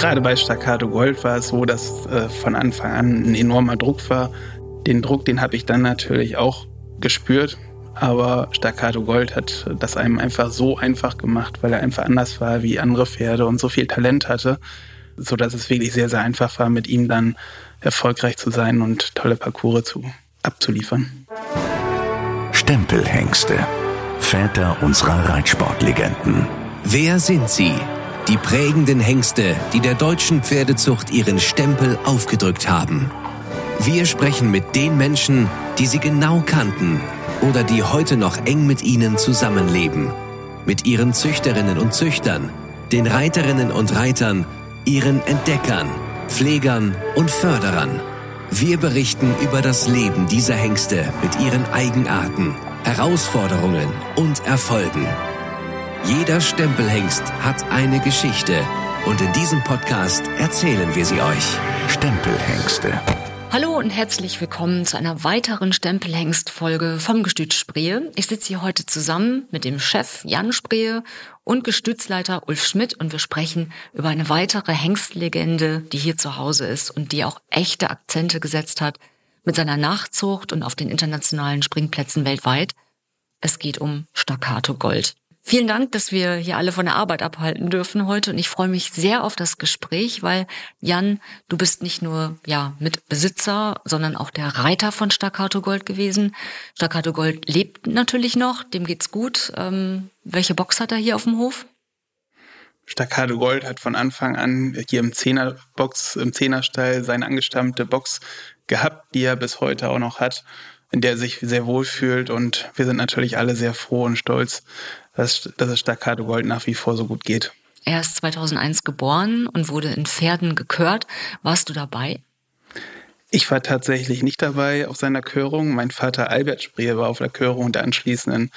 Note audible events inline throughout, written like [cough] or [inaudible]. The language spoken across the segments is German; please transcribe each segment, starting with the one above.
Gerade bei Staccato Gold war es so, dass äh, von Anfang an ein enormer Druck war. Den Druck, den habe ich dann natürlich auch gespürt. Aber Staccato Gold hat das einem einfach so einfach gemacht, weil er einfach anders war wie andere Pferde und so viel Talent hatte, so dass es wirklich sehr, sehr einfach war, mit ihm dann erfolgreich zu sein und tolle Parcours zu, abzuliefern. Stempelhengste. Väter unserer Reitsportlegenden. Wer sind sie? Die prägenden Hengste, die der deutschen Pferdezucht ihren Stempel aufgedrückt haben. Wir sprechen mit den Menschen, die sie genau kannten oder die heute noch eng mit ihnen zusammenleben. Mit ihren Züchterinnen und Züchtern, den Reiterinnen und Reitern, ihren Entdeckern, Pflegern und Förderern. Wir berichten über das Leben dieser Hengste mit ihren Eigenarten, Herausforderungen und Erfolgen. Jeder Stempelhengst hat eine Geschichte und in diesem Podcast erzählen wir sie euch. Stempelhengste. Hallo und herzlich willkommen zu einer weiteren Stempelhengst-Folge vom Gestüt Spree. Ich sitze hier heute zusammen mit dem Chef Jan Spree und Gestützleiter Ulf Schmidt und wir sprechen über eine weitere Hengstlegende, die hier zu Hause ist und die auch echte Akzente gesetzt hat mit seiner Nachzucht und auf den internationalen Springplätzen weltweit. Es geht um Staccato Gold. Vielen Dank, dass wir hier alle von der Arbeit abhalten dürfen heute und ich freue mich sehr auf das Gespräch, weil Jan, du bist nicht nur ja Mitbesitzer, sondern auch der Reiter von Staccato Gold gewesen. Staccato Gold lebt natürlich noch, dem geht's gut. Ähm, welche Box hat er hier auf dem Hof? Staccato Gold hat von Anfang an hier im Zehnerbox, im Zehnerstall seine angestammte Box gehabt, die er bis heute auch noch hat, in der er sich sehr wohl fühlt und wir sind natürlich alle sehr froh und stolz, dass, dass es Staccato Gold nach wie vor so gut geht. Er ist 2001 geboren und wurde in Pferden gekört. Warst du dabei? Ich war tatsächlich nicht dabei auf seiner Körung. Mein Vater Albert Spree war auf der Körung und der anschließenden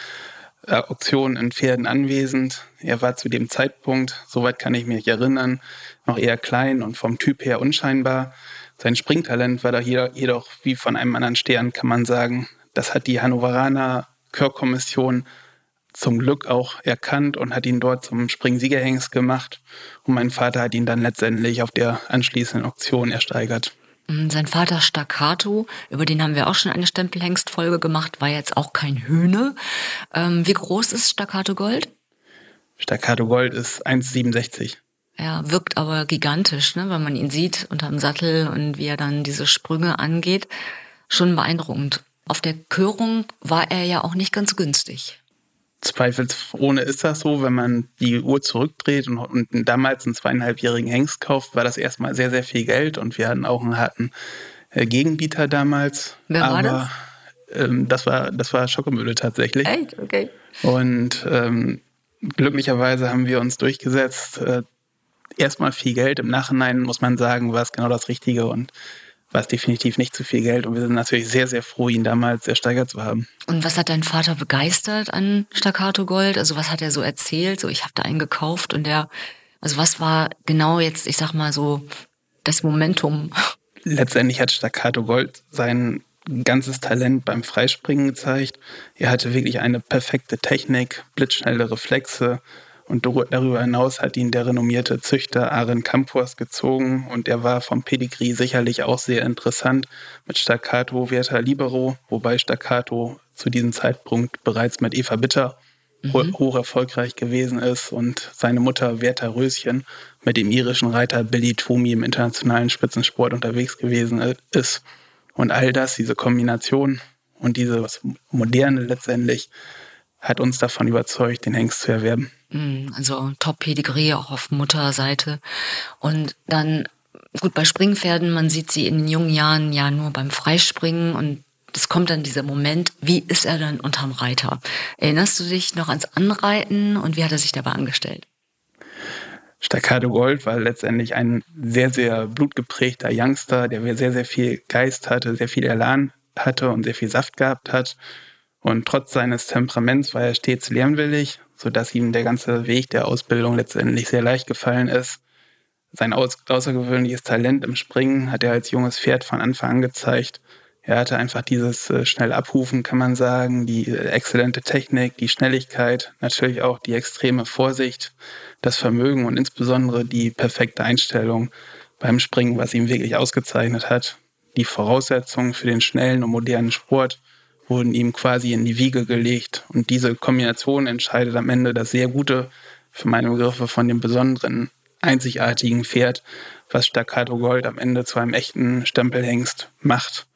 äh, Auktion in Pferden anwesend. Er war zu dem Zeitpunkt, soweit kann ich mich erinnern, noch eher klein und vom Typ her unscheinbar. Sein Springtalent war da jedoch wie von einem anderen Stern, kann man sagen. Das hat die Hannoveraner Körkommission zum Glück auch erkannt und hat ihn dort zum Springsiegerhengst gemacht. Und mein Vater hat ihn dann letztendlich auf der anschließenden Auktion ersteigert. Mm, sein Vater Staccato, über den haben wir auch schon eine Stempelhengstfolge gemacht, war jetzt auch kein Hühne. Ähm, wie groß ist Staccato Gold? Staccato Gold ist 1,67. Er wirkt aber gigantisch, ne, wenn man ihn sieht unterm Sattel und wie er dann diese Sprünge angeht. Schon beeindruckend. Auf der Körung war er ja auch nicht ganz günstig zweifelsohne ist das so, wenn man die Uhr zurückdreht und, und damals einen zweieinhalbjährigen Hengst kauft, war das erstmal sehr, sehr viel Geld und wir hatten auch einen harten äh, Gegenbieter damals. Wer war Aber, das? Ähm, das war, das war Schockemühle tatsächlich. Echt? Okay. Und ähm, glücklicherweise haben wir uns durchgesetzt. Äh, erstmal viel Geld. Im Nachhinein muss man sagen, war es genau das Richtige und war es definitiv nicht zu viel Geld und wir sind natürlich sehr, sehr froh, ihn damals ersteigert zu haben. Und was hat dein Vater begeistert an Staccato Gold? Also was hat er so erzählt? So, ich habe da einen gekauft und der, also was war genau jetzt, ich sag mal so, das Momentum? Letztendlich hat Staccato Gold sein ganzes Talent beim Freispringen gezeigt. Er hatte wirklich eine perfekte Technik, blitzschnelle Reflexe, und darüber hinaus hat ihn der renommierte Züchter Aren Campos gezogen und er war vom Pedigree sicherlich auch sehr interessant mit Staccato Verta Libero, wobei Staccato zu diesem Zeitpunkt bereits mit Eva Bitter mhm. hoch erfolgreich gewesen ist und seine Mutter Verta Röschen mit dem irischen Reiter Billy Toomey im internationalen Spitzensport unterwegs gewesen ist. Und all das, diese Kombination und dieses Moderne letztendlich, hat uns davon überzeugt, den Hengst zu erwerben. Mm, also Top-Pedigree auch auf Mutterseite. Und dann, gut, bei Springpferden, man sieht sie in den jungen Jahren ja nur beim Freispringen und es kommt dann dieser Moment, wie ist er dann unterm Reiter? Erinnerst du dich noch ans Anreiten und wie hat er sich dabei angestellt? Staccato Gold war letztendlich ein sehr, sehr blutgeprägter Youngster, der sehr, sehr viel Geist hatte, sehr viel Elan hatte und sehr viel Saft gehabt hat. Und trotz seines Temperaments war er stets lernwillig, sodass ihm der ganze Weg der Ausbildung letztendlich sehr leicht gefallen ist. Sein außergewöhnliches Talent im Springen hat er als junges Pferd von Anfang an gezeigt. Er hatte einfach dieses äh, schnell abrufen, kann man sagen, die äh, exzellente Technik, die Schnelligkeit, natürlich auch die extreme Vorsicht, das Vermögen und insbesondere die perfekte Einstellung beim Springen, was ihn wirklich ausgezeichnet hat. Die Voraussetzungen für den schnellen und modernen Sport wurden ihm quasi in die Wiege gelegt. Und diese Kombination entscheidet am Ende das sehr gute, für meine Begriffe, von dem besonderen, einzigartigen Pferd, was Staccato Gold am Ende zu einem echten Stempelhengst macht.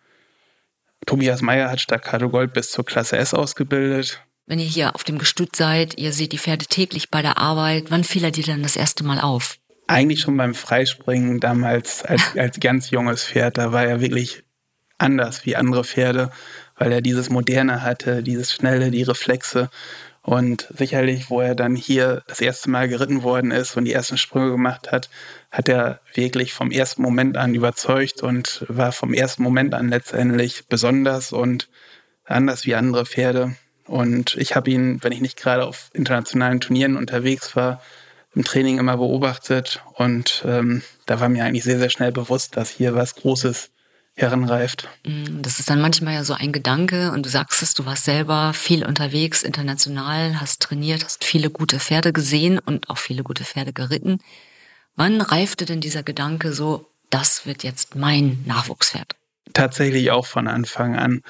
Tobias Meyer hat Staccato Gold bis zur Klasse S ausgebildet. Wenn ihr hier auf dem Gestüt seid, ihr seht die Pferde täglich bei der Arbeit, wann fiel er dir denn das erste Mal auf? Eigentlich schon beim Freispringen damals als, als ganz junges Pferd. Da war er wirklich anders wie andere Pferde, weil er dieses Moderne hatte, dieses Schnelle, die Reflexe. Und sicherlich, wo er dann hier das erste Mal geritten worden ist und die ersten Sprünge gemacht hat, hat er wirklich vom ersten Moment an überzeugt und war vom ersten Moment an letztendlich besonders und anders wie andere Pferde. Und ich habe ihn, wenn ich nicht gerade auf internationalen Turnieren unterwegs war, im Training immer beobachtet. Und ähm, da war mir eigentlich sehr, sehr schnell bewusst, dass hier was Großes heranreift. Mm, das ist dann manchmal ja so ein Gedanke und du sagst es, du warst selber viel unterwegs, international, hast trainiert, hast viele gute Pferde gesehen und auch viele gute Pferde geritten. Wann reifte denn dieser Gedanke so, das wird jetzt mein Nachwuchspferd? Tatsächlich auch von Anfang an.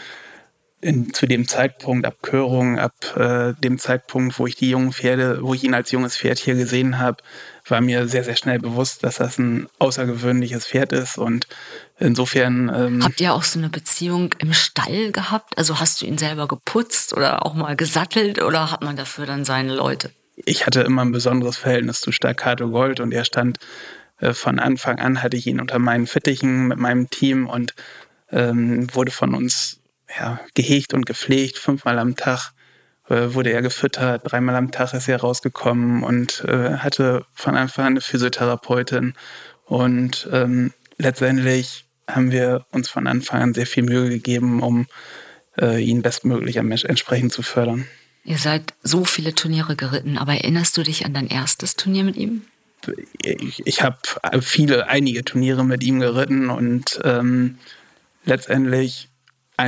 In, zu dem Zeitpunkt ab Körung, ab äh, dem Zeitpunkt, wo ich die jungen Pferde, wo ich ihn als junges Pferd hier gesehen habe, war mir sehr, sehr schnell bewusst, dass das ein außergewöhnliches Pferd ist und insofern. Ähm, Habt ihr auch so eine Beziehung im Stall gehabt? Also hast du ihn selber geputzt oder auch mal gesattelt oder hat man dafür dann seine Leute? ich hatte immer ein besonderes Verhältnis zu Staccato Gold und er stand äh, von Anfang an, hatte ich ihn unter meinen Fittichen mit meinem Team und ähm, wurde von uns ja, gehegt und gepflegt, fünfmal am Tag äh, wurde er gefüttert, dreimal am Tag ist er rausgekommen und äh, hatte von Anfang an eine Physiotherapeutin. Und ähm, letztendlich haben wir uns von Anfang an sehr viel Mühe gegeben, um äh, ihn bestmöglich entsprechend zu fördern. Ihr seid so viele Turniere geritten, aber erinnerst du dich an dein erstes Turnier mit ihm? Ich, ich habe viele, einige Turniere mit ihm geritten und ähm, letztendlich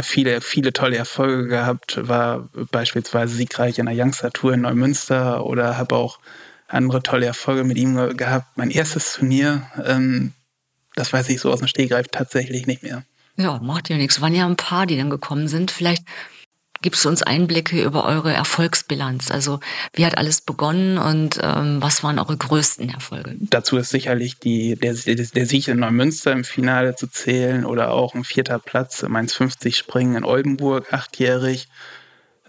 viele, viele tolle Erfolge gehabt, war beispielsweise siegreich in der Youngster Tour in Neumünster oder habe auch andere tolle Erfolge mit ihm gehabt. Mein erstes Turnier, ähm, das weiß ich so aus dem Stegreif tatsächlich nicht mehr. Ja, macht ja nichts. Waren ja ein paar, die dann gekommen sind. Vielleicht Gibst du uns Einblicke über eure Erfolgsbilanz? Also wie hat alles begonnen und ähm, was waren eure größten Erfolge? Dazu ist sicherlich die, der, der Sieg in Neumünster im Finale zu zählen oder auch ein vierter Platz im 1,50 Springen in Oldenburg, achtjährig.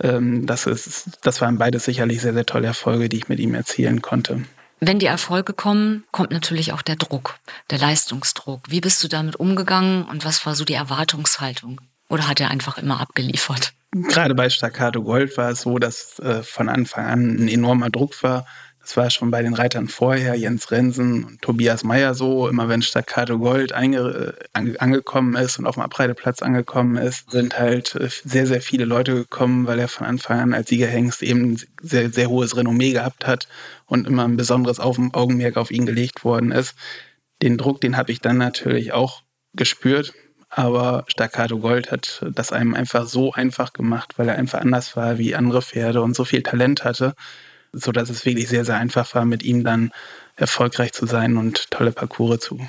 Ähm, das, ist, das waren beides sicherlich sehr, sehr tolle Erfolge, die ich mit ihm erzielen konnte. Wenn die Erfolge kommen, kommt natürlich auch der Druck, der Leistungsdruck. Wie bist du damit umgegangen und was war so die Erwartungshaltung? Oder hat er einfach immer abgeliefert? Gerade bei Staccato Gold war es so, dass äh, von Anfang an ein enormer Druck war. Das war schon bei den Reitern vorher, Jens Rensen und Tobias Meyer so. Immer wenn Staccato Gold äh, angekommen ist und auf dem Abreiteplatz angekommen ist, sind halt äh, sehr, sehr viele Leute gekommen, weil er von Anfang an als Siegerhengst eben sehr, sehr hohes Renommee gehabt hat und immer ein besonderes Augenmerk auf ihn gelegt worden ist. Den Druck, den habe ich dann natürlich auch gespürt, aber Staccato Gold hat das einem einfach so einfach gemacht, weil er einfach anders war wie andere Pferde und so viel Talent hatte, so dass es wirklich sehr, sehr einfach war, mit ihm dann erfolgreich zu sein und tolle Parcours zu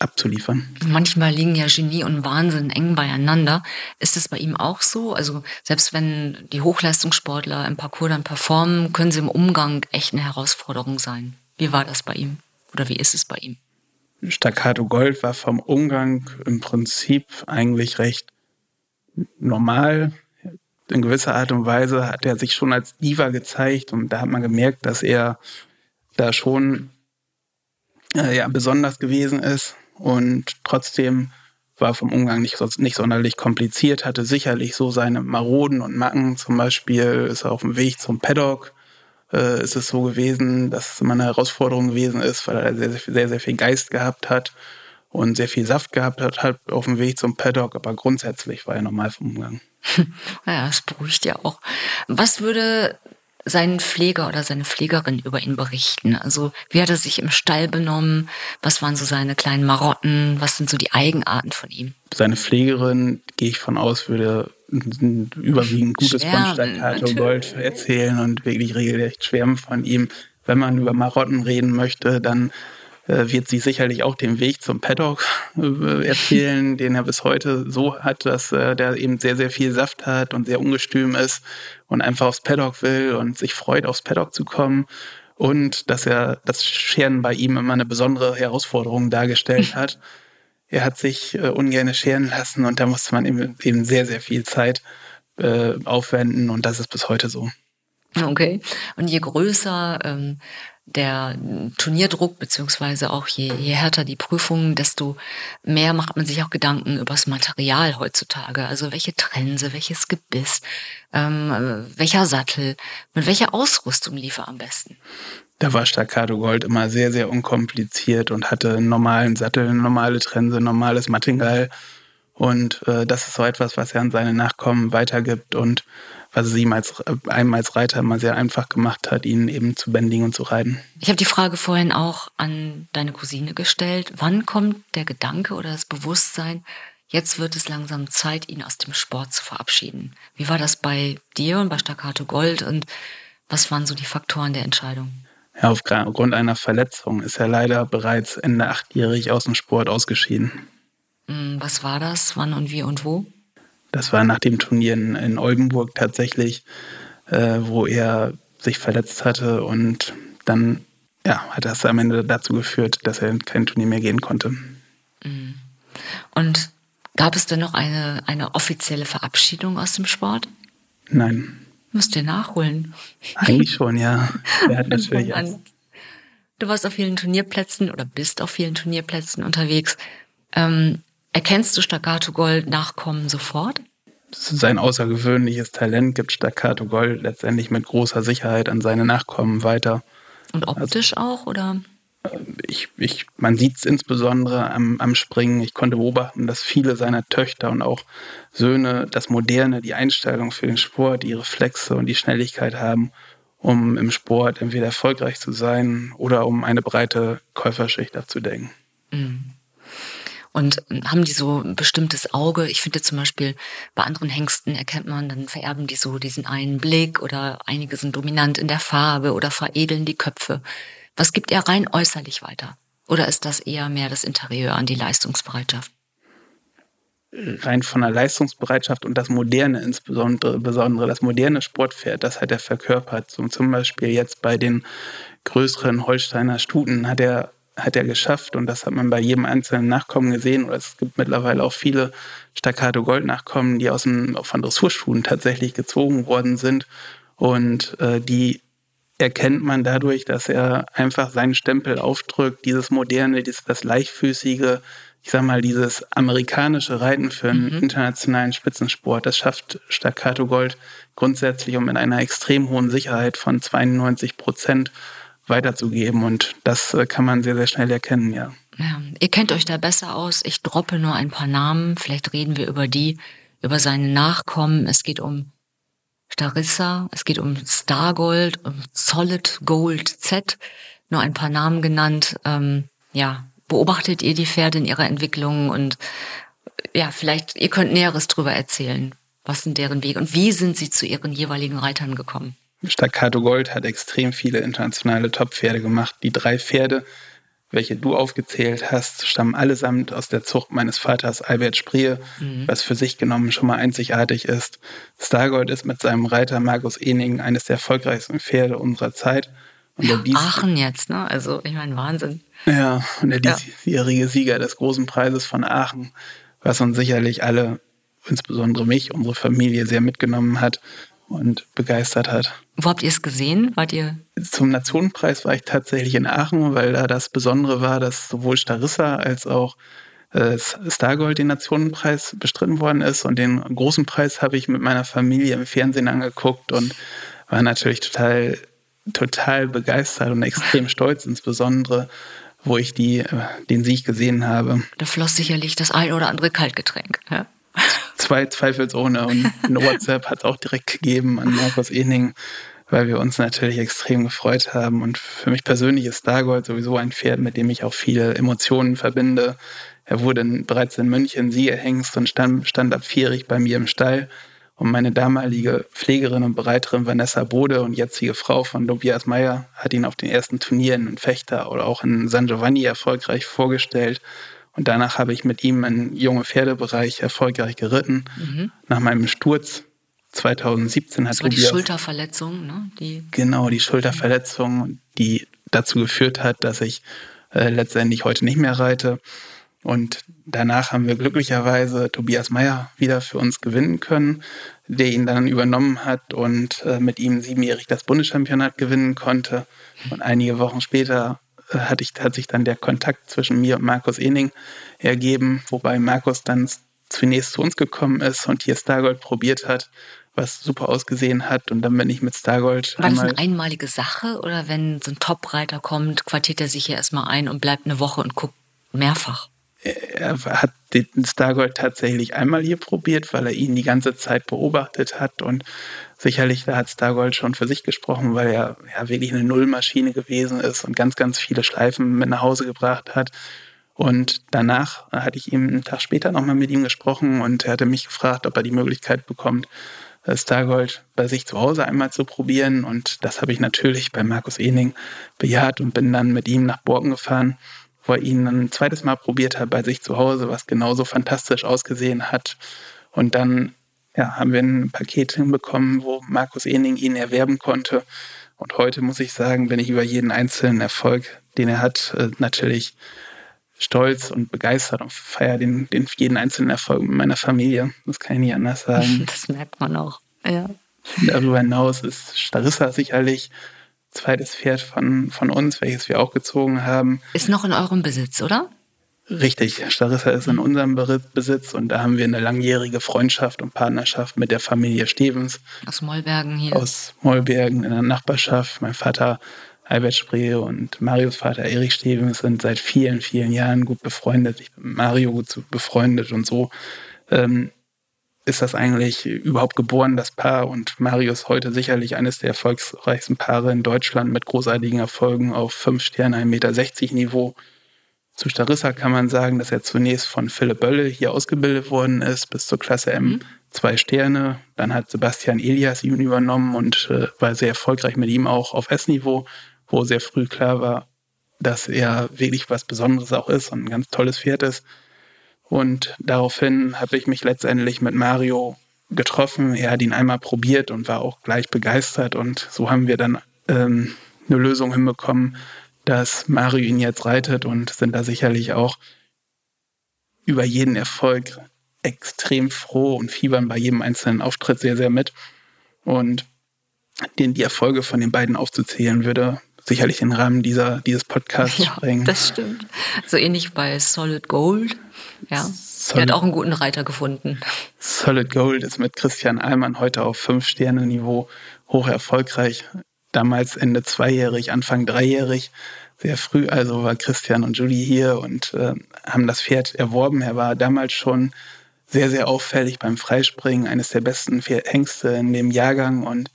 abzuliefern. Manchmal liegen ja Genie und Wahnsinn eng beieinander. Ist es bei ihm auch so? Also selbst wenn die Hochleistungssportler im Parcours dann performen, können sie im Umgang echt eine Herausforderung sein. Wie war das bei ihm? Oder wie ist es bei ihm? Staccato Gold war vom Umgang im Prinzip eigentlich recht normal. In gewisser Art und Weise hat er sich schon als Diva gezeigt und da hat man gemerkt, dass er da schon äh, ja, besonders gewesen ist und trotzdem war vom Umgang nicht, nicht sonderlich kompliziert, hatte sicherlich so seine Maroden und Macken. Zum Beispiel ist er auf dem Weg zum Paddock äh, ist es so gewesen, dass es immer eine Herausforderung gewesen ist, weil er sehr, sehr, sehr viel Geist gehabt hat und sehr viel Saft gehabt hat, halt auf dem Weg zum Paddock, aber grundsätzlich war er normal vom Umgang. [laughs] Ja, das beruhigt ja auch. Was würde sein Pfleger oder seine Pflegerin über ihn berichten? Also wie hat er sich im Stall benommen? Was waren so seine kleinen Marotten? Was sind so die Eigenarten von ihm? Seine Pflegerin gehe ich von aus, würde überwiegend Gutes Schwärmen, von Staccato. Gold erzählen und wirklich regelrecht schwärmen von ihm. Wenn man über Marotten reden möchte, dann äh, wird sie sicherlich auch den Weg zum Paddock äh, erzählen, [laughs] den er bis heute so hat, dass äh, der eben sehr, sehr viel Saft hat und sehr ungestüm ist und einfach aufs Paddock will und sich freut, aufs Paddock zu kommen. Und dass er das Scheren bei ihm immer eine besondere Herausforderung dargestellt [laughs] hat. Er hat sich äh, ungern scheren lassen und da musste man eben, eben sehr, sehr viel Zeit äh, aufwenden und das ist bis heute so. Okay. Und je größer ähm, der Turnierdruck, beziehungsweise auch je, je härter die Prüfungen, desto mehr macht man sich auch Gedanken über das Material heutzutage. Also welche Trense, welches Gebiss, ähm, äh, welcher Sattel, mit welcher Ausrüstung lief er am besten? Da war Staccato Gold immer sehr, sehr unkompliziert und hatte einen normalen Sattel, eine normale Trense, normales Martingall. Und äh, das ist so etwas, was er an seine Nachkommen weitergibt und was es ihm als, äh, einem als Reiter immer sehr einfach gemacht hat, ihn eben zu bändigen und zu reiten. Ich habe die Frage vorhin auch an deine Cousine gestellt. Wann kommt der Gedanke oder das Bewusstsein, jetzt wird es langsam Zeit, ihn aus dem Sport zu verabschieden? Wie war das bei dir und bei Staccato Gold und was waren so die Faktoren der Entscheidung? Ja, aufgrund einer Verletzung ist er leider bereits Ende achtjährig aus dem Sport ausgeschieden. Hm, Was war das? Wann und wie und wo? Das war nach dem Turnier in, in Oldenburg tatsächlich, äh, wo er sich verletzt hatte und dann ja, hat das am Ende dazu geführt, dass er in kein Turnier mehr gehen konnte. Und gab es denn noch eine, eine offizielle Verabschiedung aus dem Sport? Nein, Müsst ihr nachholen. eigentlich schon, ja. [laughs] Er hat natürlich An- Du warst auf vielen Turnierplätzen oder bist auf vielen Turnierplätzen unterwegs. Ähm, erkennst du Staccato Gold Nachkommen sofort? sein außergewöhnliches Talent gibt Staccato Gold letztendlich mit großer Sicherheit an seine Nachkommen weiter. Und optisch auch, oder? Ich, ich, man sieht es insbesondere am, am Springen. Ich konnte beobachten, dass viele seiner Töchter und auch Söhne das Moderne, die Einstellung für den Sport, die Reflexe und die Schnelligkeit haben, um im Sport entweder erfolgreich zu sein oder um eine breite Käuferschicht abzudecken. Und ähm, haben die so ein bestimmtes Auge? Ich finde zum Beispiel, bei anderen Hengsten erkennt man, dann vererben die so diesen einen Blick oder einige sind dominant in der Farbe oder veredeln die Köpfe. Was gibt er rein äußerlich weiter? Oder ist das eher mehr das Interieur an die Leistungsbereitschaft? rein von der Leistungsbereitschaft und das Moderne insbesondere, besondere das moderne Sportpferd, das hat er verkörpert. So zum Beispiel jetzt bei den größeren Holsteiner Stuten hat er, hat er geschafft und das hat man bei jedem einzelnen Nachkommen gesehen. Oder es gibt mittlerweile auch viele Staccato Gold Nachkommen, die aus dem, von Dressurstuten tatsächlich gezogen worden sind und äh, die erkennt man dadurch, dass er einfach seinen Stempel aufdrückt, dieses moderne, dieses, das leichtfüßige, ich sag mal, dieses amerikanische Reiten für einen internationalen Spitzensport. Das schafft Staccato Gold grundsätzlich und mit einer extrem hohen Sicherheit von 92 Prozent weiterzugeben. Und das äh, kann man sehr, sehr schnell erkennen, ja. Ja, ihr kennt euch da besser aus. Ich droppe nur ein paar Namen. Vielleicht reden wir über die, über seine Nachkommen. Es geht um Starissa, es geht um Stargold, um Solid Gold Z. Nur ein paar Namen genannt. Ähm, ja, beobachtet ihr die Pferde in ihrer Entwicklung und ja, vielleicht ihr könnt Näheres drüber erzählen. Was sind deren Wege und wie sind sie zu ihren jeweiligen Reitern gekommen? Staccato Gold hat extrem viele internationale Top-Pferde gemacht. Die drei Pferde, welche du aufgezählt hast, stammen allesamt aus der Zucht meines Vaters Albert Spree, was für sich genommen schon mal einzigartig ist. Stargold ist mit seinem Reiter Markus Ening eines der erfolgreichsten Pferde unserer Zeit. Und der Aachen jetzt, ne? Also, ich meine, Wahnsinn. ja, und der Ja. diesjährige Sieger des großen Preises von Aachen, was uns sicherlich alle, insbesondere mich, unsere Familie sehr mitgenommen hat und begeistert hat. Wo habt ihr es gesehen? Wart ihr Zum Nationenpreis war ich tatsächlich in Aachen, weil da das Besondere war, dass sowohl Starissa als auch äh, Stargold den Nationenpreis bestritten worden ist. Und den großen Preis habe ich mit meiner Familie im Fernsehen angeguckt und war natürlich total, total begeistert und extrem [laughs] stolz, insbesondere, wo ich die, äh, den Sieg gesehen habe. Da floss sicherlich das ein oder andere Kaltgetränk. Ja? Zwei zweifelsohne und eine [laughs] WhatsApp hat es auch direkt gegeben an Markus Ening, weil wir uns natürlich extrem gefreut haben. Und für mich persönlich ist Stargold sowieso ein Pferd, mit dem ich auch viele Emotionen verbinde. Er wurde bereits in München Siegerhengst und stand, stand ab vierig bei mir im Stall. Und meine damalige Pflegerin und Bereiterin Vanessa Bode und jetzige Frau von Tobias Meyer hat ihn auf den ersten Turnieren in Fechter oder auch in San Giovanni erfolgreich vorgestellt. Und danach habe ich mit ihm im junge Pferdebereich erfolgreich geritten. Mhm. Nach meinem Sturz 2017 hat das war Tobias, die Schulterverletzung, ne? Die genau, die Schulterverletzung, die dazu geführt hat, dass ich äh, letztendlich heute nicht mehr reite. Und danach haben wir glücklicherweise Tobias Meyer wieder für uns gewinnen können, der ihn dann übernommen hat und äh, mit ihm siebenjährig das Bundeschampionat gewinnen konnte. Und einige Wochen später hat, ich, hat sich dann der Kontakt zwischen mir und Markus Ening ergeben, wobei Markus dann zunächst zu uns gekommen ist und hier Stargold probiert hat, was super ausgesehen hat. Und dann bin ich mit Stargold. War das eine einmalige Sache oder wenn so ein Top-Reiter kommt, quartiert er sich hier erstmal ein und bleibt eine Woche und guckt mehrfach? er hat den Stargold tatsächlich einmal hier probiert, weil er ihn die ganze Zeit beobachtet hat und sicherlich hat Stargold schon für sich gesprochen, weil er ja wirklich eine Nullmaschine gewesen ist und ganz, ganz viele Schleifen mit nach Hause gebracht hat. Und danach hatte ich ihm einen Tag später nochmal mit ihm gesprochen und er hatte mich gefragt, ob er die Möglichkeit bekommt, äh, Stargold bei sich zu Hause einmal zu probieren. Und das habe ich natürlich bei Markus Ening bejaht und bin dann mit ihm nach Borken gefahren wo er ihn ein zweites Mal probiert hat bei sich zu Hause, was genauso fantastisch ausgesehen hat. Und dann ja, haben wir ein Paket hinbekommen, wo Markus Ening ihn erwerben konnte. Und heute muss ich sagen, bin ich über jeden einzelnen Erfolg, den er hat, äh, natürlich stolz und begeistert und feiere den, den jeden einzelnen Erfolg mit meiner Familie. Das kann ich nicht anders sagen. [laughs] Das merkt man auch, ja. Darüber hinaus ist Starissa sicherlich zweites Pferd von, von uns, welches wir auch gezogen haben. Ist noch in eurem Besitz, oder? Richtig, Starissa ist in unserem Besitz und da haben wir eine langjährige Freundschaft und Partnerschaft mit der Familie Stevens. Aus Mollbergen hier. Aus Mollbergen in der Nachbarschaft. Mein Vater Albert Spree und Marios Vater Erich Stevens sind seit vielen, vielen Jahren gut befreundet. Ich bin mit Mario gut befreundet und so ähm, ist das eigentlich überhaupt geboren, das Paar. Und Mario ist heute sicherlich eines der erfolgreichsten Paare in Deutschland mit großartigen Erfolgen auf 5 Sterne, 1,60 Meter Niveau. Zu Starissa kann man sagen, dass er zunächst von Philipp Bölle hier ausgebildet worden ist, bis zur Klasse M mhm. zwei Sterne. Dann hat Sebastian Elias ihn übernommen und äh, war sehr erfolgreich mit ihm auch auf S-Niveau, wo sehr früh klar war, dass er wirklich was Besonderes auch ist und ein ganz tolles Pferd ist. Und daraufhin habe ich mich letztendlich mit Mario getroffen. Er hat ihn einmal probiert und war auch gleich begeistert. Und so haben wir dann ähm, eine Lösung hinbekommen, dass Mario ihn jetzt reitet und sind da sicherlich auch über jeden Erfolg extrem froh und fiebern bei jedem einzelnen Auftritt sehr, sehr mit. Und den die Erfolge von den beiden aufzuzählen, würde sicherlich den Rahmen dieser, dieses Podcasts ja, sprengen. Das stimmt. So ähnlich bei Solid Gold. Ja. Solid, er hat auch einen guten Reiter gefunden. Solid Gold ist mit Christian Allmann heute auf Fünf-Sterne-Niveau hoch erfolgreich. Damals Ende zweijährig, Anfang dreijährig. Sehr früh also war Christian und Julie hier und äh, haben das Pferd erworben. Er war damals schon sehr, sehr auffällig beim Freispringen, eines der besten Hengste in dem Jahrgang und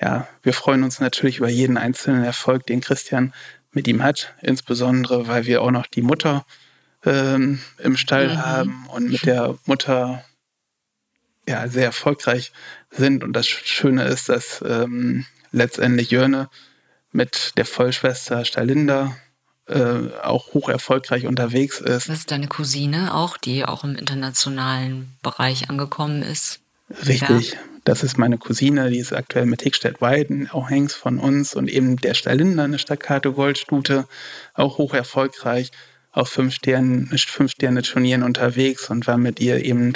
ja, wir freuen uns natürlich über jeden einzelnen Erfolg, den Christian mit ihm hat, insbesondere weil wir auch noch die Mutter ähm, im Stall mhm. haben und mit der Mutter ja sehr erfolgreich sind. Und das Schöne ist, dass ähm, letztendlich Jörne mit der Vollschwester Stalinda äh, auch hoch erfolgreich unterwegs ist. Das ist deine Cousine auch, die auch im internationalen Bereich angekommen ist. Richtig. Ja. Das ist meine Cousine, die ist aktuell mit Hickstedt-Weiden, auch Hengst von uns und eben der Stallinder, eine Staccato Goldstute, auch hoch erfolgreich, auf fünf Sternen, fünf Sterne Turnieren unterwegs und war mit ihr eben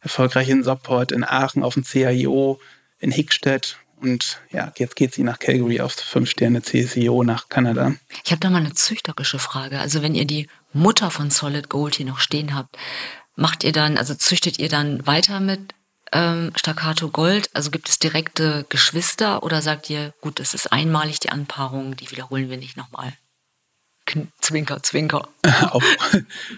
erfolgreich in Sopport, in Aachen auf dem CIO, in Hickstedt und ja, jetzt geht sie nach Calgary auf fünf Sterne CSIO nach Kanada. Ich habe da mal eine züchterische Frage. Also wenn ihr die Mutter von Solid Gold hier noch stehen habt, macht ihr dann, also züchtet ihr dann weiter mit ähm, Staccato Gold? Also gibt es direkte Geschwister oder sagt ihr, gut, es ist einmalig die Anpaarung, die wiederholen wir nicht nochmal? Zwinker, Zwinker. [laughs] Auf,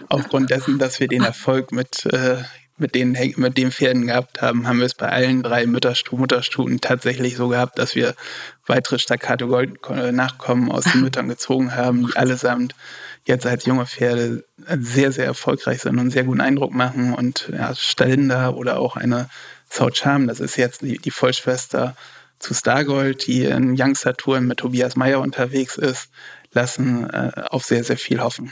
aufgrund dessen, dass wir den Erfolg mit äh, mit den, mit den Pferden gehabt haben, haben wir es bei allen drei Mütterstu Mutterstuten tatsächlich so gehabt, dass wir weitere Staccato Gold Nachkommen aus den [laughs] Müttern gezogen haben, die allesamt jetzt als junge Pferde sehr, sehr erfolgreich sind und einen sehr guten Eindruck machen. Und ja, Stalinda oder auch eine South Charm, das ist jetzt die, die Vollschwester zu Stargold, die in Youngster-Touren mit Tobias Meyer unterwegs ist, lassen äh, auf sehr, sehr viel hoffen.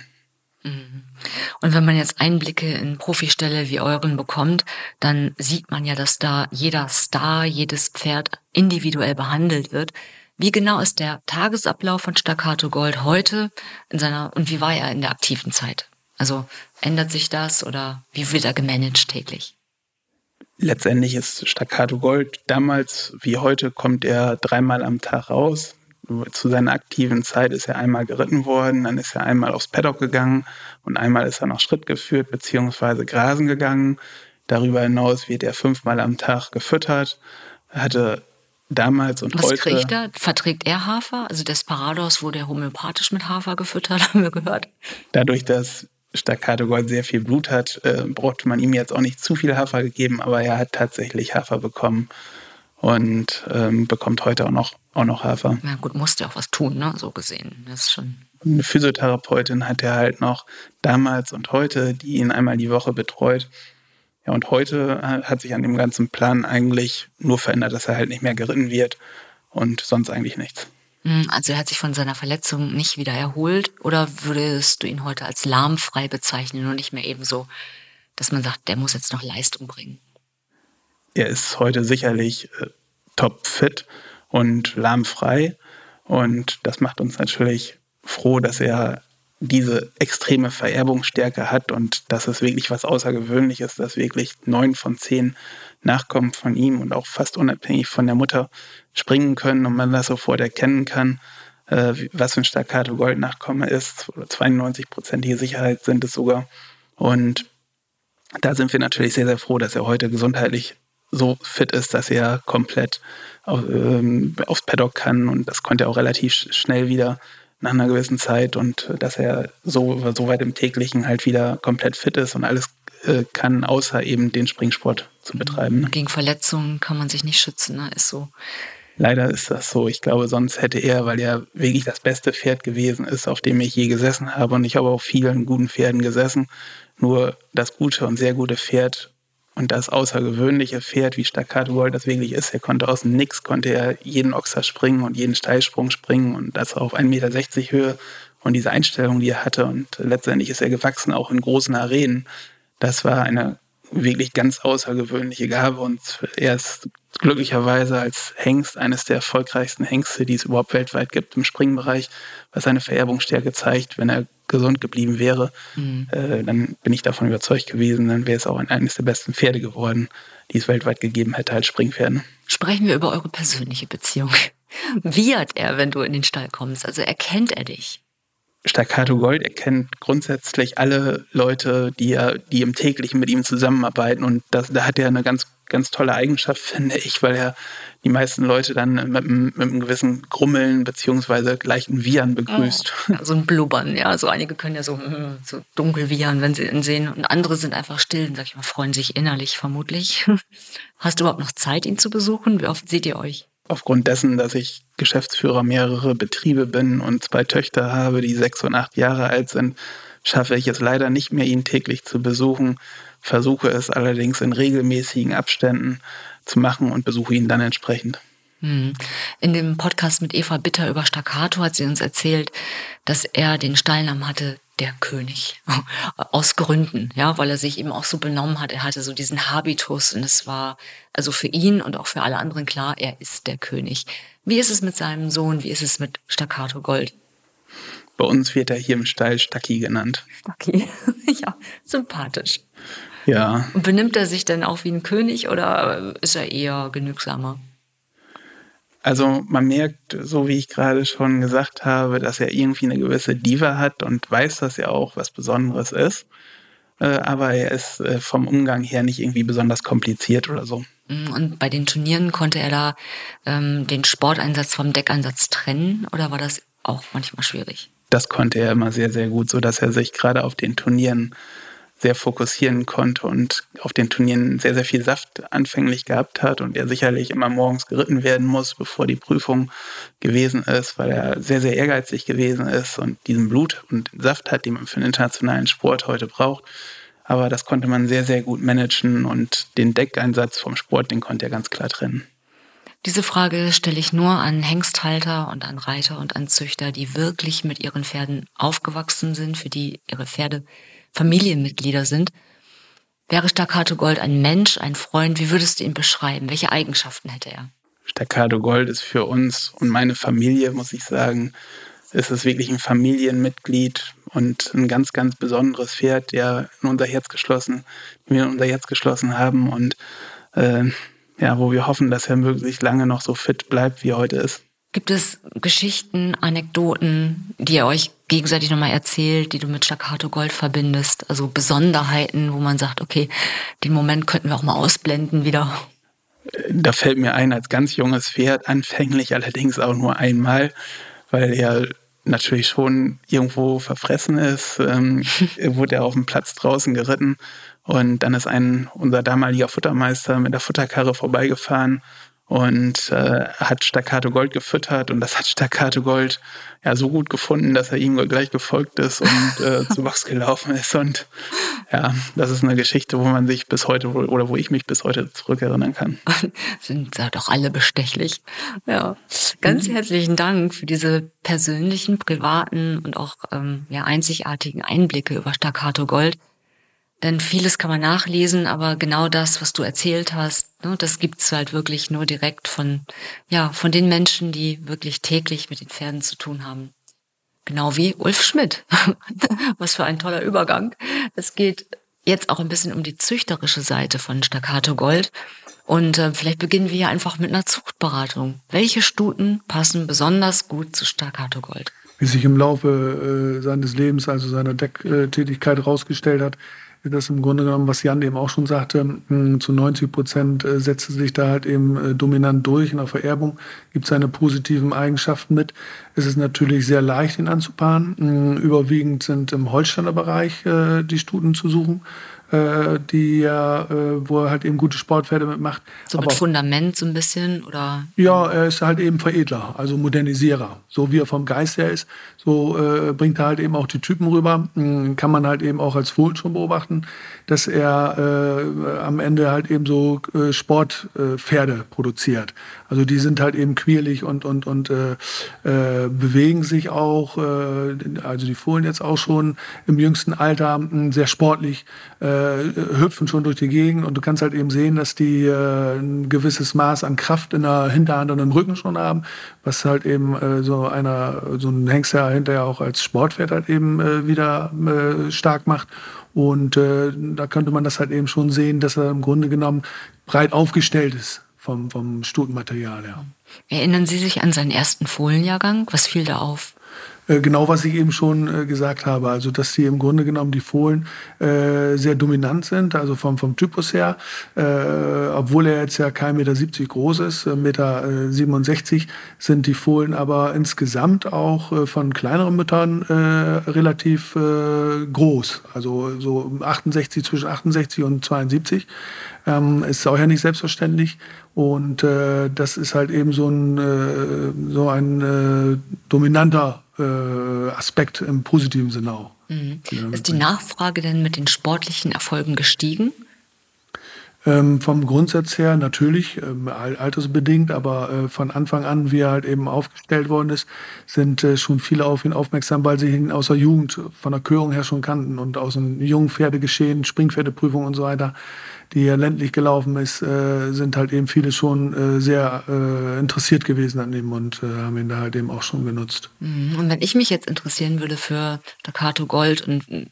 Und wenn man jetzt Einblicke in Profiställe wie euren bekommt, dann sieht man ja, dass da jeder Star, jedes Pferd individuell behandelt wird. Wie genau ist der Tagesablauf von Staccato Gold heute in seiner und wie war er in der aktiven Zeit? Also ändert sich das oder wie wird er gemanagt täglich? Letztendlich ist Staccato Gold damals wie heute kommt er dreimal am Tag raus. Zu seiner aktiven Zeit ist er einmal geritten worden, dann ist er einmal aufs Paddock gegangen und einmal ist er noch Schritt geführt bzw. grasen gegangen. Darüber hinaus wird er fünfmal am Tag gefüttert. Er hatte damals und Was heute. Was kriegt er? Verträgt er Hafer? Also Desperados wurde homöopathisch mit Hafer gefüttert, [laughs] haben wir gehört. Dadurch, dass Staccato Gold sehr viel Blut hat, äh, brauchte man ihm jetzt auch nicht zu viel Hafer gegeben, aber er hat tatsächlich Hafer bekommen und ähm, bekommt heute auch noch, auch noch Hafer. Ja gut, musste auch was tun, ne? so gesehen. Das ist schon eine Physiotherapeutin hat er halt noch damals und heute, die ihn einmal die Woche betreut. Ja, und heute hat sich an dem ganzen Plan eigentlich nur verändert, dass er halt nicht mehr geritten wird und sonst eigentlich nichts. Hm, also er hat sich von seiner Verletzung nicht wieder erholt oder würdest du ihn heute als lahmfrei bezeichnen und nicht mehr eben so, dass man sagt, der muss jetzt noch Leistung bringen? Er ist heute sicherlich äh, top fit und lahmfrei und das macht uns natürlich froh, dass er diese extreme Vererbungsstärke hat und dass es wirklich was Außergewöhnliches, dass wirklich neun von zehn Nachkommen von ihm und auch fast unabhängig von der Mutter springen können und man das sofort erkennen kann, äh, was für ein Staccato Gold Nachkomme ist. 92-prozentige Sicherheit sind es sogar. Und da sind wir natürlich sehr, sehr froh, dass er heute gesundheitlich so fit ist, dass er komplett auf, ähm, aufs Paddock kann und das konnte er auch relativ schnell wieder nach einer gewissen Zeit und äh, dass er so, so weit im täglichen halt wieder komplett fit ist und alles äh, kann, außer eben den Springsport zu betreiben. Ne? Gegen Verletzungen kann man sich nicht schützen, ne? ist so. Leider ist das so. Ich glaube, sonst hätte er, weil er wirklich das beste Pferd gewesen ist, auf dem ich je gesessen habe. Und ich habe auch vielen guten Pferden gesessen. Nur das gute und sehr gute Pferd und das außergewöhnliche Pferd, wie Staccato Gold das wirklich ist, er konnte aus dem Nix, konnte er jeden Ochser springen und jeden Steilsprung springen und das auf 1,60 Meter Höhe und diese Einstellung, die er hatte. Und letztendlich ist er gewachsen, auch in großen Arenen. Das war eine wirklich ganz außergewöhnliche Gabe und er ist glücklicherweise als Hengst eines der erfolgreichsten Hengste, die es überhaupt weltweit gibt im Springbereich, was seine Vererbungsstärke zeigt. Wenn er gesund geblieben wäre, mhm. äh, dann bin ich davon überzeugt gewesen, dann wäre es auch eines der besten Pferde geworden, die es weltweit gegeben hätte als Springpferden. Sprechen wir über eure persönliche Beziehung. Wie hat er, wenn du in den Stall kommst? Also erkennt er dich? Staccato Gold erkennt grundsätzlich alle Leute, die, er, die im täglichen mit ihm zusammenarbeiten. Und das, da hat er eine ganz, ganz tolle Eigenschaft, finde ich, weil er die meisten Leute dann mit, mit einem gewissen Grummeln beziehungsweise leichten Wiehern begrüßt. Oh, so ein Blubbern, ja. So einige können ja so, hm, so dunkel wiehern, wenn sie ihn sehen. Und andere sind einfach still und, sag ich mal, freuen sich innerlich vermutlich. [laughs] Hast du überhaupt noch Zeit, ihn zu besuchen? Wie oft seht ihr euch? aufgrund dessen, dass ich Geschäftsführer mehrerer Betriebe bin und zwei Töchter habe, die sechs und acht Jahre alt sind, schaffe ich es leider nicht mehr, ihn täglich zu besuchen, versuche es allerdings in regelmäßigen Abständen zu machen und besuche ihn dann entsprechend. Hm. In dem Podcast mit Eva Bitter über Staccato hat sie uns erzählt, dass er den Stallnamen hatte, der König. [laughs] Aus Gründen, ja, weil er sich eben auch so benommen hat. Er hatte so diesen Habitus und es war also für ihn und auch für alle anderen klar, er ist der König. Wie ist es mit seinem Sohn? Wie ist es mit Staccato Gold? Bei uns wird er hier im Stall Stacki genannt. Stacki, [laughs] ja, sympathisch. Ja. Und benimmt er sich denn auch wie ein König oder ist er eher genügsamer? Also man merkt, so wie ich gerade schon gesagt habe, dass er irgendwie eine gewisse Diva hat und weiß, dass er auch was Besonderes ist. Äh, aber er ist äh, vom Umgang her nicht irgendwie besonders kompliziert oder so. Mm, und bei den Turnieren konnte er da ähm, den Sporteinsatz vom Deckeinsatz trennen oder war das auch manchmal schwierig? Das konnte er immer sehr, sehr gut, so dass er sich gerade auf den Turnieren sehr fokussieren konnte und auf den Turnieren sehr, sehr viel Saft anfänglich gehabt hat und er sicherlich immer morgens geritten werden muss, bevor die Prüfung gewesen ist, weil er sehr, sehr ehrgeizig gewesen ist und diesen Blut und Saft hat, den man für den internationalen Sport heute braucht. Aber das konnte man sehr, sehr gut managen und den Deckeinsatz vom Sport, den konnte er ganz klar trennen. Diese Frage stelle ich nur an Hengsthalter und an Reiter und an Züchter, die wirklich mit ihren Pferden aufgewachsen sind, für die ihre Pferde Familienmitglieder sind. Wäre Staccato Gold ein Mensch, ein Freund? Wie würdest du ihn beschreiben? Welche Eigenschaften hätte er? Staccato Gold ist für uns und meine Familie, muss ich sagen, ist es wirklich ein Familienmitglied und ein ganz, ganz besonderes Pferd, der in unser Herz geschlossen, wir in unser Herz geschlossen haben und äh, ja, wo wir hoffen, dass er möglichst lange noch so fit bleibt, wie er heute ist. Gibt es Geschichten, Anekdoten, die ihr euch gegenseitig nochmal erzählt, die du mit Staccato Gold verbindest? Also Besonderheiten, wo man sagt, okay, den Moment könnten wir auch mal ausblenden wieder. Da fällt mir ein, als ganz junges Pferd, anfänglich allerdings auch nur einmal, weil er natürlich schon irgendwo verfressen ist, ähm, [laughs] wurde er auf dem Platz draußen geritten und dann ist ein unser damaliger Futtermeister mit der Futterkarre vorbeigefahren und äh, hat Staccato Gold gefüttert und das hat Staccato Gold ja so gut gefunden, dass er ihm gleich gefolgt ist und äh, zu [laughs] Box gelaufen ist und ja, das ist eine Geschichte, wo man sich bis heute oder wo ich mich bis heute zurückerinnern kann. [laughs] Sind da doch alle bestechlich. Ja, ganz mhm. herzlichen Dank für diese persönlichen, privaten und auch ähm, ja einzigartigen Einblicke über Staccato Gold. Denn vieles kann man nachlesen, aber genau das, was du erzählt hast, ne, das gibt's halt wirklich nur direkt von, ja, von den Menschen, die wirklich täglich mit den Pferden zu tun haben. Genau wie Ulf Schmidt. [laughs] was für ein toller Übergang. Es geht jetzt auch ein bisschen um die züchterische Seite von Staccato Gold. Und äh, vielleicht beginnen wir einfach mit einer Zuchtberatung. Welche Stuten passen besonders gut zu Staccato Gold? Wie sich im Laufe äh, seines Lebens, also seiner Decktätigkeit herausgestellt hat, das im Grunde genommen, was Jan eben auch schon sagte, zu 90 Prozent äh, setzt sich da halt eben äh, dominant durch. In der Vererbung gibt seine positiven Eigenschaften mit. Es ist natürlich sehr leicht, ihn anzupaaren. Überwiegend sind im Holsteiner Bereich äh, die Stuten zu suchen äh, die ja, äh, wo er halt eben gute Sportpferde mitmacht. So mit Fundament so ein bisschen oder? Ja, er ist halt eben Veredler, also Modernisierer. So wie er vom Geist her ist, so äh, bringt er halt eben auch die Typen rüber. Mhm, kann man halt eben auch als Fohlen schon beobachten, dass er äh, am Ende halt eben so äh, Sportpferde produziert. Also die sind halt eben quirlig und, und, und äh, äh, bewegen sich auch, äh, also die Fohlen jetzt auch schon im jüngsten Alter sehr sportlich, äh, hüpfen schon durch die Gegend und du kannst halt eben sehen, dass die äh, ein gewisses Maß an Kraft in der Hinterhand und im Rücken schon haben, was halt eben äh, so einer, so ein Hengster hinterher auch als Sportpferd halt eben äh, wieder äh, stark macht. Und äh, da könnte man das halt eben schon sehen, dass er im Grunde genommen breit aufgestellt ist vom, vom Stutenmaterial her. Erinnern Sie sich an seinen ersten Fohlenjahrgang? Was fiel da auf? Äh, genau, was ich eben schon äh, gesagt habe. Also, dass die im Grunde genommen die Fohlen äh, sehr dominant sind, also vom, vom Typus her. Äh, obwohl er jetzt ja kein Meter 70 groß ist, äh, Meter 67, sind die Fohlen aber insgesamt auch äh, von kleineren Müttern äh, relativ äh, groß. Also so 68, zwischen 68 und 72. Ähm, ist auch ja nicht selbstverständlich. Und äh, das ist halt eben so ein, äh, so ein äh, dominanter äh, Aspekt im positiven Sinne auch. Mhm. Ist die Nachfrage denn mit den sportlichen Erfolgen gestiegen? Ähm, vom Grundsatz her natürlich, ähm, altersbedingt, aber äh, von Anfang an, wie er halt eben aufgestellt worden ist, sind äh, schon viele auf ihn aufmerksam, weil sie ihn aus der Jugend von der Körung her schon kannten und aus dem jungen Pferdegeschehen, Springpferdeprüfung und so weiter die ja ländlich gelaufen ist, äh, sind halt eben viele schon äh, sehr äh, interessiert gewesen an ihm und äh, haben ihn da halt eben auch schon genutzt. Mhm. Und wenn ich mich jetzt interessieren würde für Staccato Gold und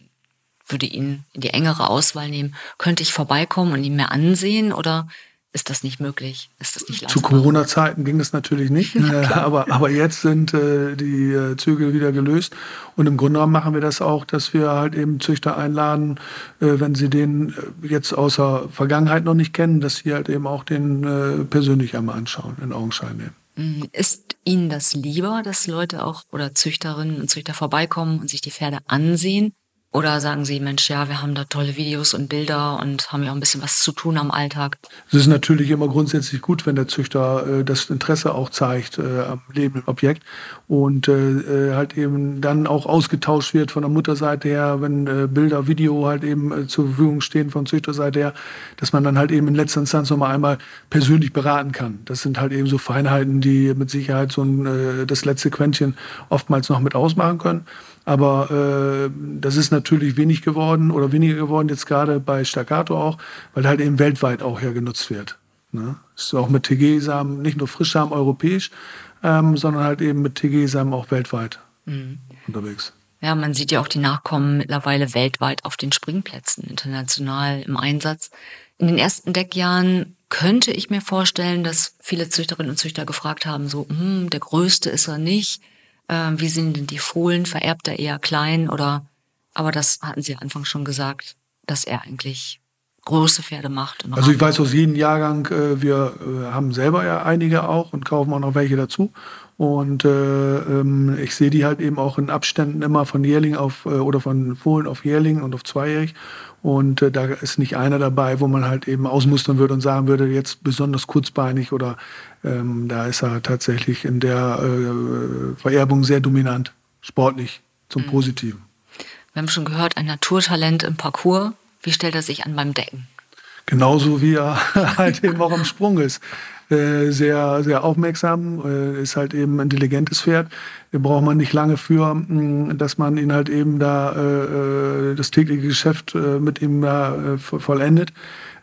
würde ihn in die engere Auswahl nehmen, könnte ich vorbeikommen und ihn mir ansehen oder ist das nicht möglich? Ist das nicht Zu Corona-Zeiten ging das natürlich nicht, [laughs] ja, äh, aber, aber jetzt sind äh, die äh, Zügel wieder gelöst und im Grunde genommen machen wir das auch, dass wir halt eben Züchter einladen, äh, wenn sie den äh, jetzt außer Vergangenheit noch nicht kennen, dass sie halt eben auch den äh, persönlich einmal anschauen, in Augenschein nehmen. Mhm. Ist Ihnen das lieber, dass Leute auch oder Züchterinnen und Züchter vorbeikommen und sich die Pferde ansehen, Oder sagen Sie, Mensch, ja, wir haben da tolle Videos und Bilder und haben ja auch ein bisschen was zu tun am Alltag? Es ist natürlich immer grundsätzlich gut, wenn der Züchter äh, das Interesse auch zeigt äh, am lebenden Objekt und äh, äh, halt eben dann auch ausgetauscht wird von der Mutterseite her, wenn äh, Bilder, Video halt eben äh, zur Verfügung stehen von Züchterseite her, dass man dann halt eben in letzter Instanz nochmal einmal persönlich beraten kann. Das sind halt eben so Feinheiten, die mit Sicherheit so ein, das letzte Quäntchen oftmals noch mit ausmachen können. Aber äh, das ist natürlich wenig geworden oder weniger geworden, jetzt gerade bei Staccato auch, weil halt eben weltweit auch ja genutzt wird. Ne? Ist auch mit TG-Samen, nicht nur Frischsamen europäisch, ähm, sondern halt eben mit TG-Samen auch weltweit mhm. unterwegs. Ja, man sieht ja auch die Nachkommen mittlerweile weltweit auf den Springplätzen, international im Einsatz. In den ersten Deckjahren könnte ich mir vorstellen, dass viele Züchterinnen und Züchter gefragt haben, so, hm, der Größte ist er nicht äh, wie sind denn die Fohlen? Vererbt er eher klein oder, aber das hatten Sie Anfang schon gesagt, dass er eigentlich große Pferde macht. Also ich weiß aus jedem Jahrgang, äh, wir äh, haben selber ja einige auch und kaufen auch noch welche dazu. Und äh, ähm, ich sehe die halt eben auch in Abständen immer von Jährling auf äh, oder von Fohlen auf Jährling und auf Zweijährig. Und äh, da ist nicht einer dabei, wo man halt eben ausmustern würde und sagen würde, jetzt besonders kurzbeinig oder ähm, da ist er tatsächlich in der äh, Vererbung sehr dominant, sportlich zum mhm. Positiven. Wir haben schon gehört, ein Naturtalent im Parcours. Wie stellt er sich an beim Decken? Genauso wie er [laughs] halt eben auch am Sprung ist. Äh, sehr, sehr aufmerksam, äh, ist halt eben ein intelligentes Pferd. Da braucht man nicht lange für, mh, dass man ihn halt eben da äh, äh das tägliche Geschäft äh, mit ihm da äh, vollendet.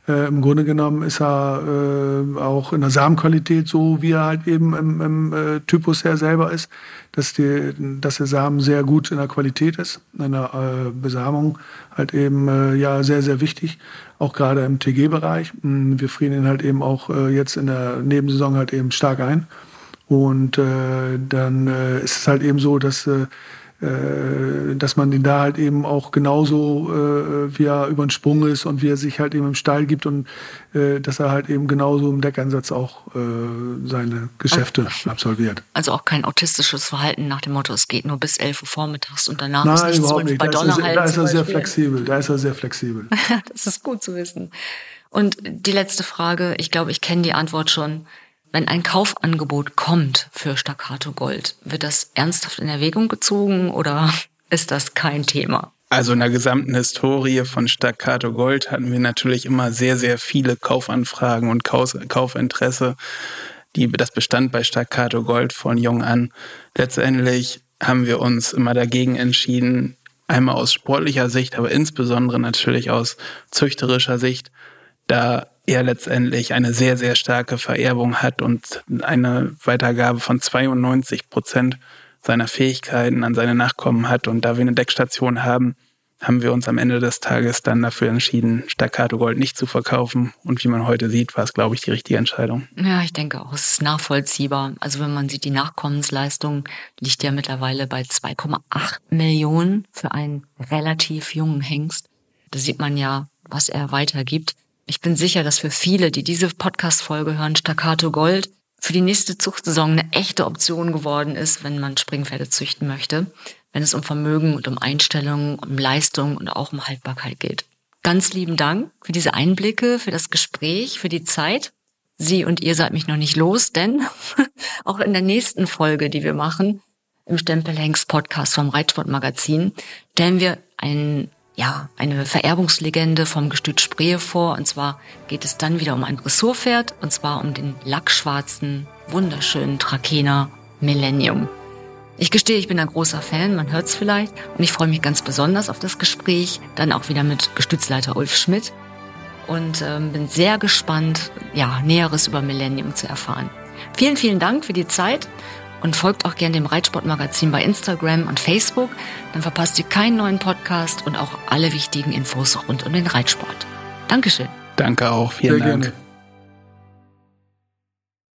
Äh, Im Grunde genommen ist er äh, auch in der Samenqualität so, wie er halt eben im, im äh, Typus her selber ist, dass, die, dass der Samen sehr gut in der Qualität ist, in der äh, Besamung halt eben äh, ja sehr, sehr wichtig, auch gerade im TG-Bereich. Mm, wir frieren ihn halt eben auch äh, jetzt in der Nebensaison halt eben stark ein. Und äh, dann äh, ist es halt eben so, dass äh, dass man den da halt eben auch genauso, äh, wie er über den Sprung ist und wie er sich halt eben im Stall gibt und äh, dass er halt eben genauso im Deckeinsatz auch äh, seine Geschäfte also, absolviert. Also auch kein autistisches Verhalten nach dem Motto, es geht nur bis 11 Uhr vormittags und danach Nein, ist nichts überhaupt nicht. Bei da ist er, da ist er sehr flexibel. Da ist er sehr flexibel. [laughs] das ist gut zu wissen. Und die letzte Frage, ich glaube, ich kenne die Antwort schon. Wenn ein Kaufangebot kommt für Staccato Gold, wird das ernsthaft in Erwägung gezogen oder [laughs] ist das kein Thema? Also in der gesamten Historie von Staccato Gold hatten wir natürlich immer sehr, sehr viele Kaufanfragen und Kaufinteresse. Die, das bestand bei Staccato Gold von jung an. Letztendlich haben wir uns immer dagegen entschieden, einmal aus sportlicher Sicht, aber insbesondere natürlich aus züchterischer Sicht, da er letztendlich eine sehr, sehr starke Vererbung hat und eine Weitergabe von 92 Prozent seiner Fähigkeiten an seine Nachkommen hat. Und da wir eine Deckstation haben, haben wir uns am Ende des Tages dann dafür entschieden, Staccato Gold nicht zu verkaufen. Und wie man heute sieht, war es, glaube ich, die richtige Entscheidung. Ja, ich denke auch, es ist nachvollziehbar. Also wenn man sieht, die Nachkommensleistung liegt ja mittlerweile bei 2,8 Millionen für einen relativ jungen Hengst. Da sieht man ja, was er weitergibt. Ich bin sicher, dass für viele, die diese Podcast-Folge hören, Staccato Gold für die nächste Zuchtsaison eine echte Option geworden ist, wenn man Springpferde züchten möchte, wenn es um Vermögen und um Einstellungen, um Leistung und auch um Haltbarkeit geht. Ganz lieben Dank für diese Einblicke, für das Gespräch, für die Zeit. Sie und ihr seid mich noch nicht los, denn [laughs] auch in der nächsten Folge, die wir machen, im Stempelhengst Podcast vom Reitsportmagazin, stellen wir einen ja, eine Vererbungslegende vom Gestüt Spree vor. Und zwar geht es dann wieder um ein Dressurpferd, und zwar um den lackschwarzen, wunderschönen Trakehner Millennium. Ich gestehe, ich bin ein großer Fan, man hört es vielleicht. Und ich freue mich ganz besonders auf das Gespräch, dann auch wieder mit Gestützleiter Ulf Schmidt. Und ähm, bin sehr gespannt, ja, Näheres über Millennium zu erfahren. Vielen, vielen Dank für die Zeit und folgt auch gerne dem Reitsportmagazin bei Instagram und Facebook. Dann verpasst ihr keinen neuen Podcast und auch alle wichtigen Infos rund um den Reitsport. Dankeschön. Danke auch. Vielen Sehr Dank. Gerne.